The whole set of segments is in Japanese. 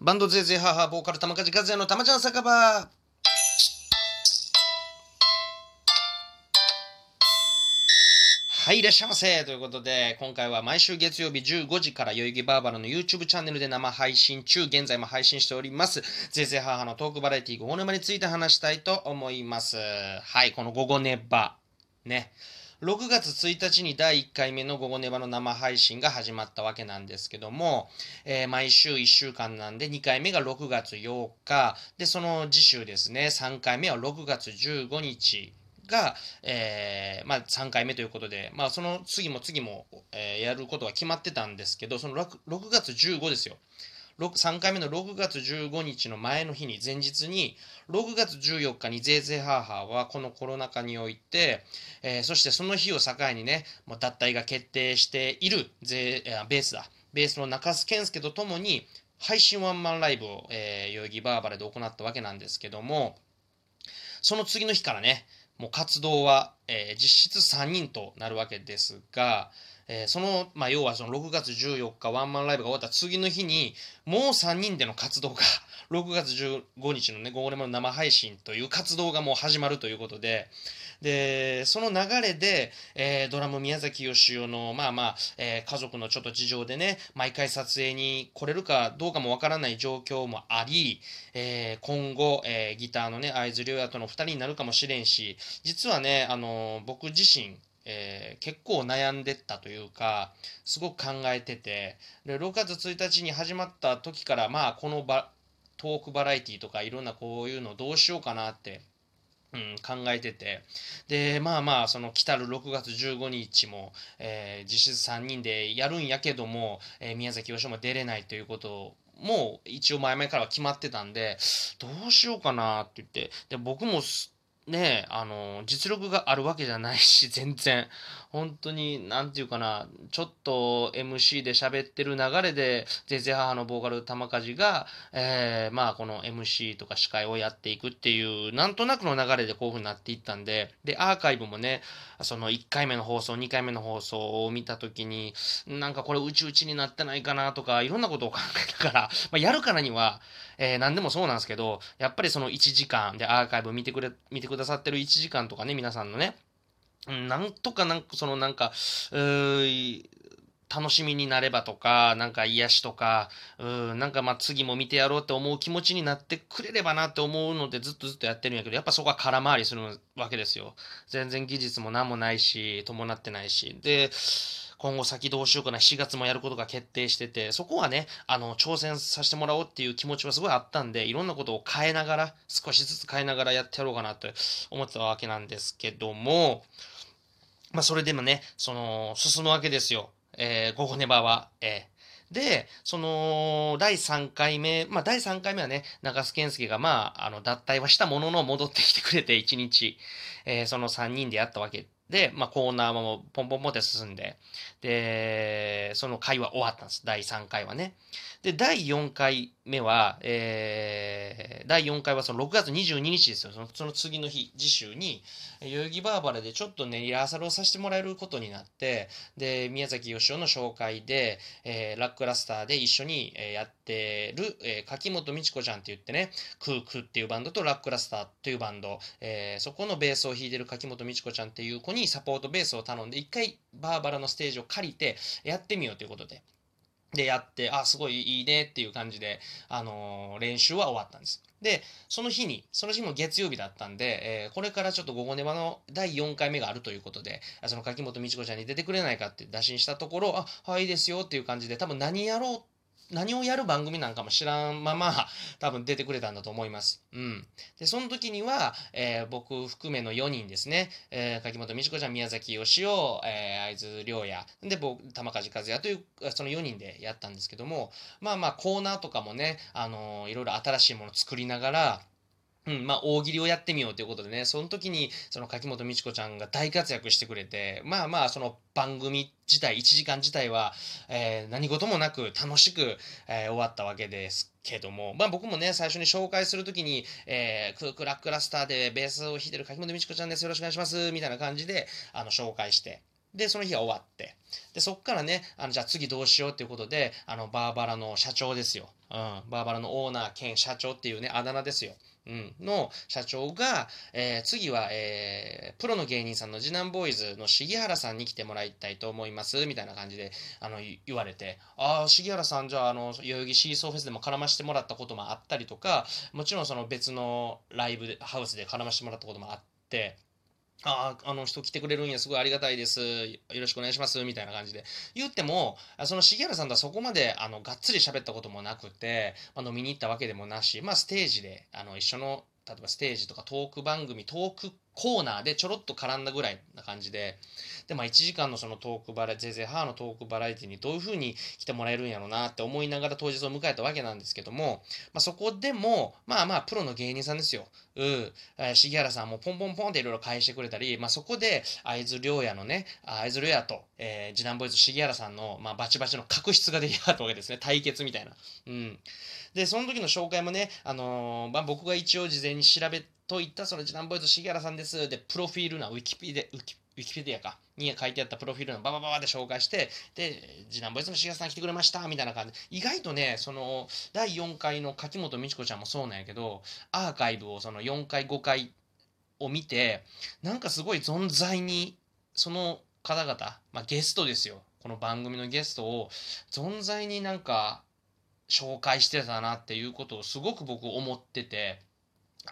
バンドゼーゼーハーハーボーカル玉梶和也の玉ちゃん酒場はい、いらっしゃいませということで、今回は毎週月曜日15時から代々木バーバラの YouTube チャンネルで生配信中、現在も配信しております、ゼーゼーハーハーのトークバラエティー午後ネバについて話したいと思います。はい、この午後ネバ。ね。6月1日に第1回目の午後ネバの生配信が始まったわけなんですけども、えー毎週1週間なんで2回目が6月8日。でその次週ですね3回目は6月15日が、えーまあ、3回目ということで、まあ、その次も次も、えーやることは決まってたんですけどその 6, 6月15ですよ。3回目の6月15日の前の日に前日に6月14日にゼーゼーハーハーはこのコロナ禍において、えーそしてその日を境にねもう脱退が決定しているゼーえーベースだ。ベースの中須健介とともに配信ワンマンライブを、えー代々木バーバラで行ったわけなんですけどもその次の日からねもう活動は、えー実質3人となるわけですが、えーその、まあ、要はその6月14日ワンマンライブが終わった次の日にもう3人での活動が 6月15日のね午後レモンの生配信という活動がもう始まるということででその流れで、えードラム宮崎美雄のまあまあ、えー家族のちょっと事情でね毎回撮影に来れるかどうかもわからない状況もあり、えー今後、えギターのね会津亮也との2人になるかもしれんし実はね、あの僕自身えー結構悩んでったというかすごく考えててで6月1日に始まった時からまあこのバトークバラエティとかいろんなこういうのどうしようかなって、うん、考えててでまあまあその来たる6月15日も、えー実質3人でやるんやけども、えー宮崎美雄も出れないということも一応前々からは決まってたんでどうしようかなって言ってで僕もねあの実力があるわけじゃないし 全然。本当に何て言うかなちょっと MC で喋ってる流れでゼゼ母のボーカル玉梶が、えーまあこの MC とか司会をやっていくっていうなんとなくの流れでこういう風になっていったんででアーカイブもねその1回目の放送2回目の放送を見た時になんかこれうちうちになってないかなとかいろんなことを考えたから、まあ、やるからには、えー何でもそうなんですけどやっぱりその1時間でアーカイブ見てくれ見てくださってる1時間とかね皆さんのねうんなんとかなんかそのなんかうー楽しみになればとかなんか癒しとかうんなんかまあ次も見てやろうって思う気持ちになってくれればなって思うのでずっとずっとやってるんやけどやっぱそこは空回りするわけですよ。全然技術も何もないし伴ってないし。で今後先どうしようかな4月もやることが決定しててそこはねあの挑戦させてもらおうっていう気持ちはすごいあったんでいろんなことを変えながら少しずつ変えながらやってやろうかなって思ってたわけなんですけどもまあそれでもねその進むわけですよ、えー、午後ネバは。えーで、その、第3回目、まあ、第3回目はね、長須健介が、まあ、あの、脱退はしたものの戻ってきてくれて、1日、えーその3人でやったわけで、まあ、コーナーもポンポンポンって進んで、で、その回は終わったんです。第3回はね。で、第4回目は、えー第4回はその6月22日ですよ。そのその次の日、次週に、代々木バーバラでちょっとね、リハーサルをさせてもらえることになって、で、宮崎義雄の紹介で、えーラックラスターで一緒に、やってる、えー柿本美智子ちゃんって言ってね、クークーっていうバンドとラックラスターっていうバンド、えーそこのベースを弾いてる柿本美智子ちゃんっていう子にサポートベースを頼んで、一回バーバラのステージを借りてやってみようということで。で、やって、あ、すごいいいねっていう感じで、あのー練習は終わったんです。で、その日に、その日も月曜日だったんで、えーこれからちょっと午後ネバの第4回目があるということで、その柿本美智子ちゃんに出てくれないかって打診したところ、あ、はい、いいですよっていう感じで、多分何やろうって何をやる番組なんかも知らんまま 多分出てくれたんだと思います。うん。で、その時には、えー僕含めの4人ですね、えー柿本美智子ちゃん、宮崎義雄、えー会津良也、で、僕、玉梶和也という、その4人でやったんですけども、まあまあコーナーとかもね、あのーいろいろ新しいものを作りながら、うん、まあ大喜利をやってみようということでね、その時にその柿本美智子ちゃんが大活躍してくれて、まあまあその番組自体、1時間自体は、えー何事もなく楽しく、えー終わったわけですけども、まあ僕もね、最初に紹介するときに、えークークラックラスターでベースを弾いてる柿本美智子ちゃんです、よろしくお願いします、みたいな感じで、あの、紹介して、で、その日は終わって、で、そっからね、あの、じゃあ次どうしようっていうことで、あの、バーバラの社長ですよ。うん、バーバラのオーナー兼社長っていうね、あだ名ですよ。うん、の社長が、えー、次は、えー、プロの芸人さんの次男ボーイズの重原さんに来てもらいたいと思います、みたいな感じで、あの、言われて、ああ、重原さん、じゃあ、あの、代々木シーソーフェスでも絡ましてもらったこともあったりとか、もちろんその別のライブ、ハウスで絡ましてもらったこともあって、ああ、あの人来てくれるんや、すごいありがたいです。よろしくお願いします。みたいな感じで。言っても、その重原さんとはそこまで、あの、がっつり喋ったこともなくて、まあ、飲みに行ったわけでもなし、まあ、ステージで、あの、一緒の、例えばステージとかトーク番組、トークコーナーでちょろっと絡んだぐらいな感じで、で、まあ1時間のそのトークバラ、ゼゼハーのトークバラエティにどういう風に来てもらえるんやろうなって思いながら当日を迎えたわけなんですけども、まあそこでも、まあまあプロの芸人さんですよ。うん。重原さんもポンポンポンっていろいろ返してくれたり、まあそこで会津良也のね、会津良也と、えー、次男ボイス重原さんの、まあバチバチの確執が出来上がったわけですね。対決みたいな。うん。で、その時の紹介もね、あのー、まあ僕が一応事前に調べてといったその次男ボイス重原さんです。で、プロフィールなウィキペディア、ウィキペディアか、に書いてあったプロフィールのババババで紹介して、で、次男ボイスの重原さん来てくれました、みたいな感じ、意外とね、その、第4回の柿本美智子ちゃんもそうなんやけど、アーカイブをその4回、5回を見て、なんかすごい存在に、その方々、まあゲストですよ。この番組のゲストを存在になんか紹介してたなっていうことをすごく僕思ってて、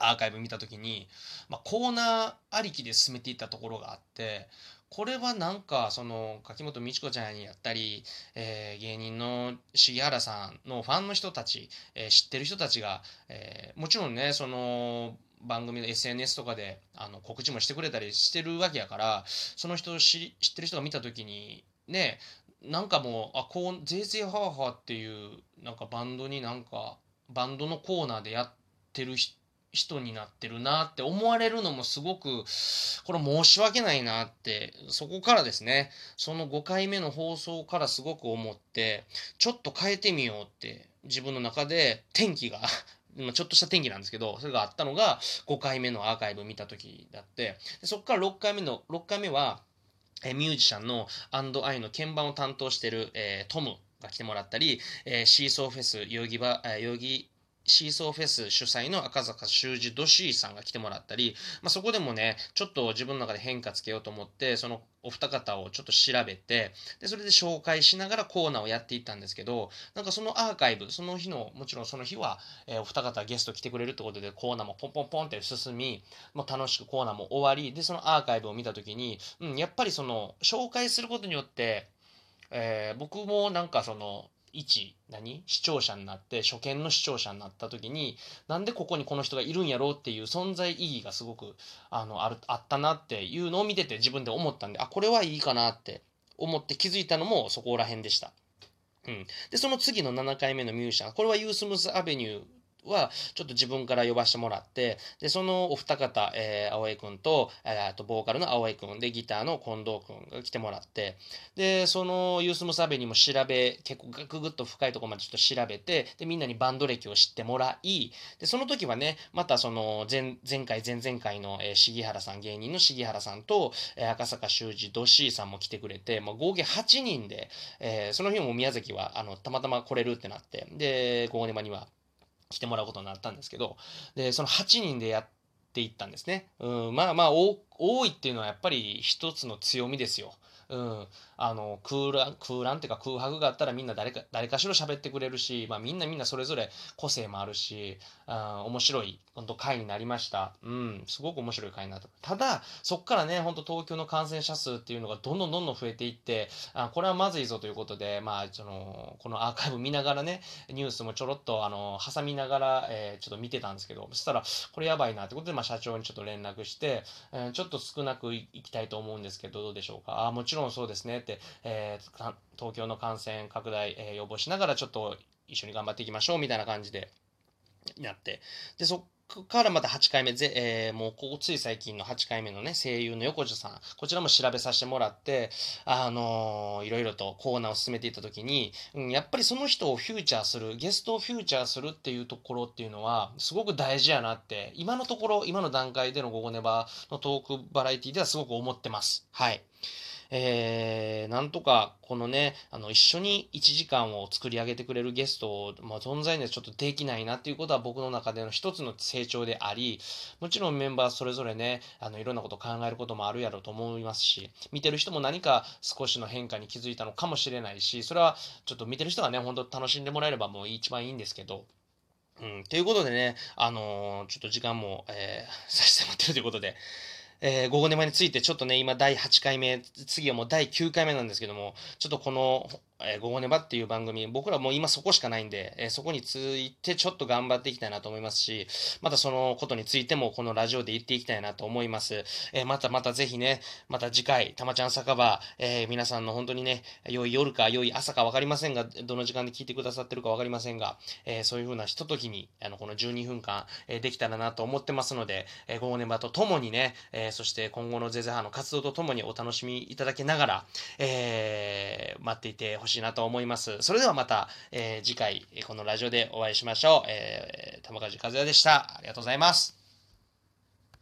アーカイブ見た時に、まあ、コーナーありきで進めていったところがあってこれはなんかその柿本美智子ちゃんやったり、えー、芸人の重原さんのファンの人たち、えー、知ってる人たちが、えー、もちろんねその番組の SNS とかであの告知もしてくれたりしてるわけやからその人を知ってる人が見た時にねなんかもうあこう「ぜいぜいハーハー」っていうなんかバンドになんかバンドのコーナーでやってる人人になってるなって思われるのもすごく、これ申し訳ないなって、そこからですね、その5回目の放送からすごく思って、ちょっと変えてみようって自分の中で天気が ちょっとした天気なんですけど、それがあったのが5回目のアーカイブ見た時だって、そこから6回目の、6回目は、えミュージシャンのアンドアイの鍵盤を担当してる、えー、トムが来てもらったり、えー、シーソーフェス、代々木ば、代々木シーソーフェス主催の赤坂修二ドシーさんが来てもらったり、まあ、そこでもね、ちょっと自分の中で変化つけようと思って、そのお二方をちょっと調べて、で、それで紹介しながらコーナーをやっていったんですけど、なんかそのアーカイブ、その日の、もちろんその日は、えー、お二方ゲスト来てくれるってことで、コーナーもポンポンポンって進み、もう楽しくコーナーも終わり、で、そのアーカイブを見たときに、うん、やっぱりその、紹介することによって、えー、僕もなんかその、一何？視聴者になって初見の視聴者になった時になんでここにこの人がいるんやろうっていう存在意義がすごくあのあるあったなっていうのを見てて自分で思ったんであこれはいいかなって思って気づいたのもそこら辺でした。うん、でその次の7回目のミュージシャンこれはユースムスアベニューはちょっと自分から呼ばせてもらって、で、そのお二方、えー、青江くんと、えー、と、ボーカルの青江くんで、ギターの近藤くんが来てもらって、で、そのユースムサベにも調べ、結構ググッと深いところまでちょっと調べて、で、みんなにバンド歴を知ってもらい、で、その時はね、またその前、前回、前々回の、えー、重原さん、芸人の重原さんと、えー、赤坂修二、ドシーさんも来てくれて、もう合計8人で、えー、その日も宮崎は、あの、たまたま来れるってなって、で、ゴーネマには、来てもらうことになったんですけど、で、その8人でやっていったんですね。うん、まあまあ、多いっていうのはやっぱり一つの強みですよ。うん、あの空欄空欄っていうか空白があったらみんな誰か誰かしら喋ってくれるし、まあ、みんなみんなそれぞれ個性もあるしあ面白い本当回になりました、うん、すごく面白い回になった。ただそこからね本当東京の感染者数っていうのがどんどんどんどん増えていってあこれはまずいぞということで、まあ、そのこのアーカイブ見ながらねニュースもちょろっとあの挟みながら、えー、ちょっと見てたんですけどそしたらこれやばいなってことで、まあ、社長にちょっと連絡して、えー、ちょっと少なくいきたいと思うんですけどどうでしょうか。あもちろんそうですねって、えー、東京の感染拡大、えー、予防しながらちょっと一緒に頑張っていきましょうみたいな感じでなって、で、そこからまた8回目、ぜえー、もうここつい最近の8回目のね、声優の横地さん、こちらも調べさせてもらって、あのー、いろいろとコーナーを進めていった時に、うん、やっぱりその人をフューチャーする、ゲストをフューチャーするっていうところっていうのは、すごく大事やなって、今のところ、今の段階での午後ネバのトークバラエティではすごく思ってます。はい。えー、なんとかこのね、あの、一緒に1時間を作り上げてくれるゲストを、まあ、存在にはちょっとできないなっていうことは僕の中での一つの成長であり、もちろんメンバーそれぞれね、あの、いろんなこと考えることもあるやろうと思いますし、見てる人も何か少しの変化に気づいたのかもしれないし、それはちょっと見てる人がね、本当楽しんでもらえればもう一番いいんですけど、うん、ということでね、あのー、ちょっと時間も、えー、させてもらってるということで、えー、午後寝間についてちょっとね、今第8回目、次はもう第9回目なんですけども、ちょっとこのえー、午後ネバっていう番組、僕らもう今そこしかないんで、えー、そこについてちょっと頑張っていきたいなと思いますし、またそのことについてもこのラジオで言っていきたいなと思います。えー、またまたぜひね、また次回、たまちゃん酒場、え皆さんの本当にね、良い夜か良い朝か分かりませんが、どの時間で聞いてくださってるか分かりませんが、えそういう風なひとときに、あの、この12分間、えできたらなと思ってますので、え午後ネバとともにね、えそして今後のゼゼハの活動とともにお楽しみいただきながら、え待っていてほしいしいなと思います。それではまた、えー、次回、このラジオでお会いしましょう。えー、玉梶和也でした。ありがとうございます。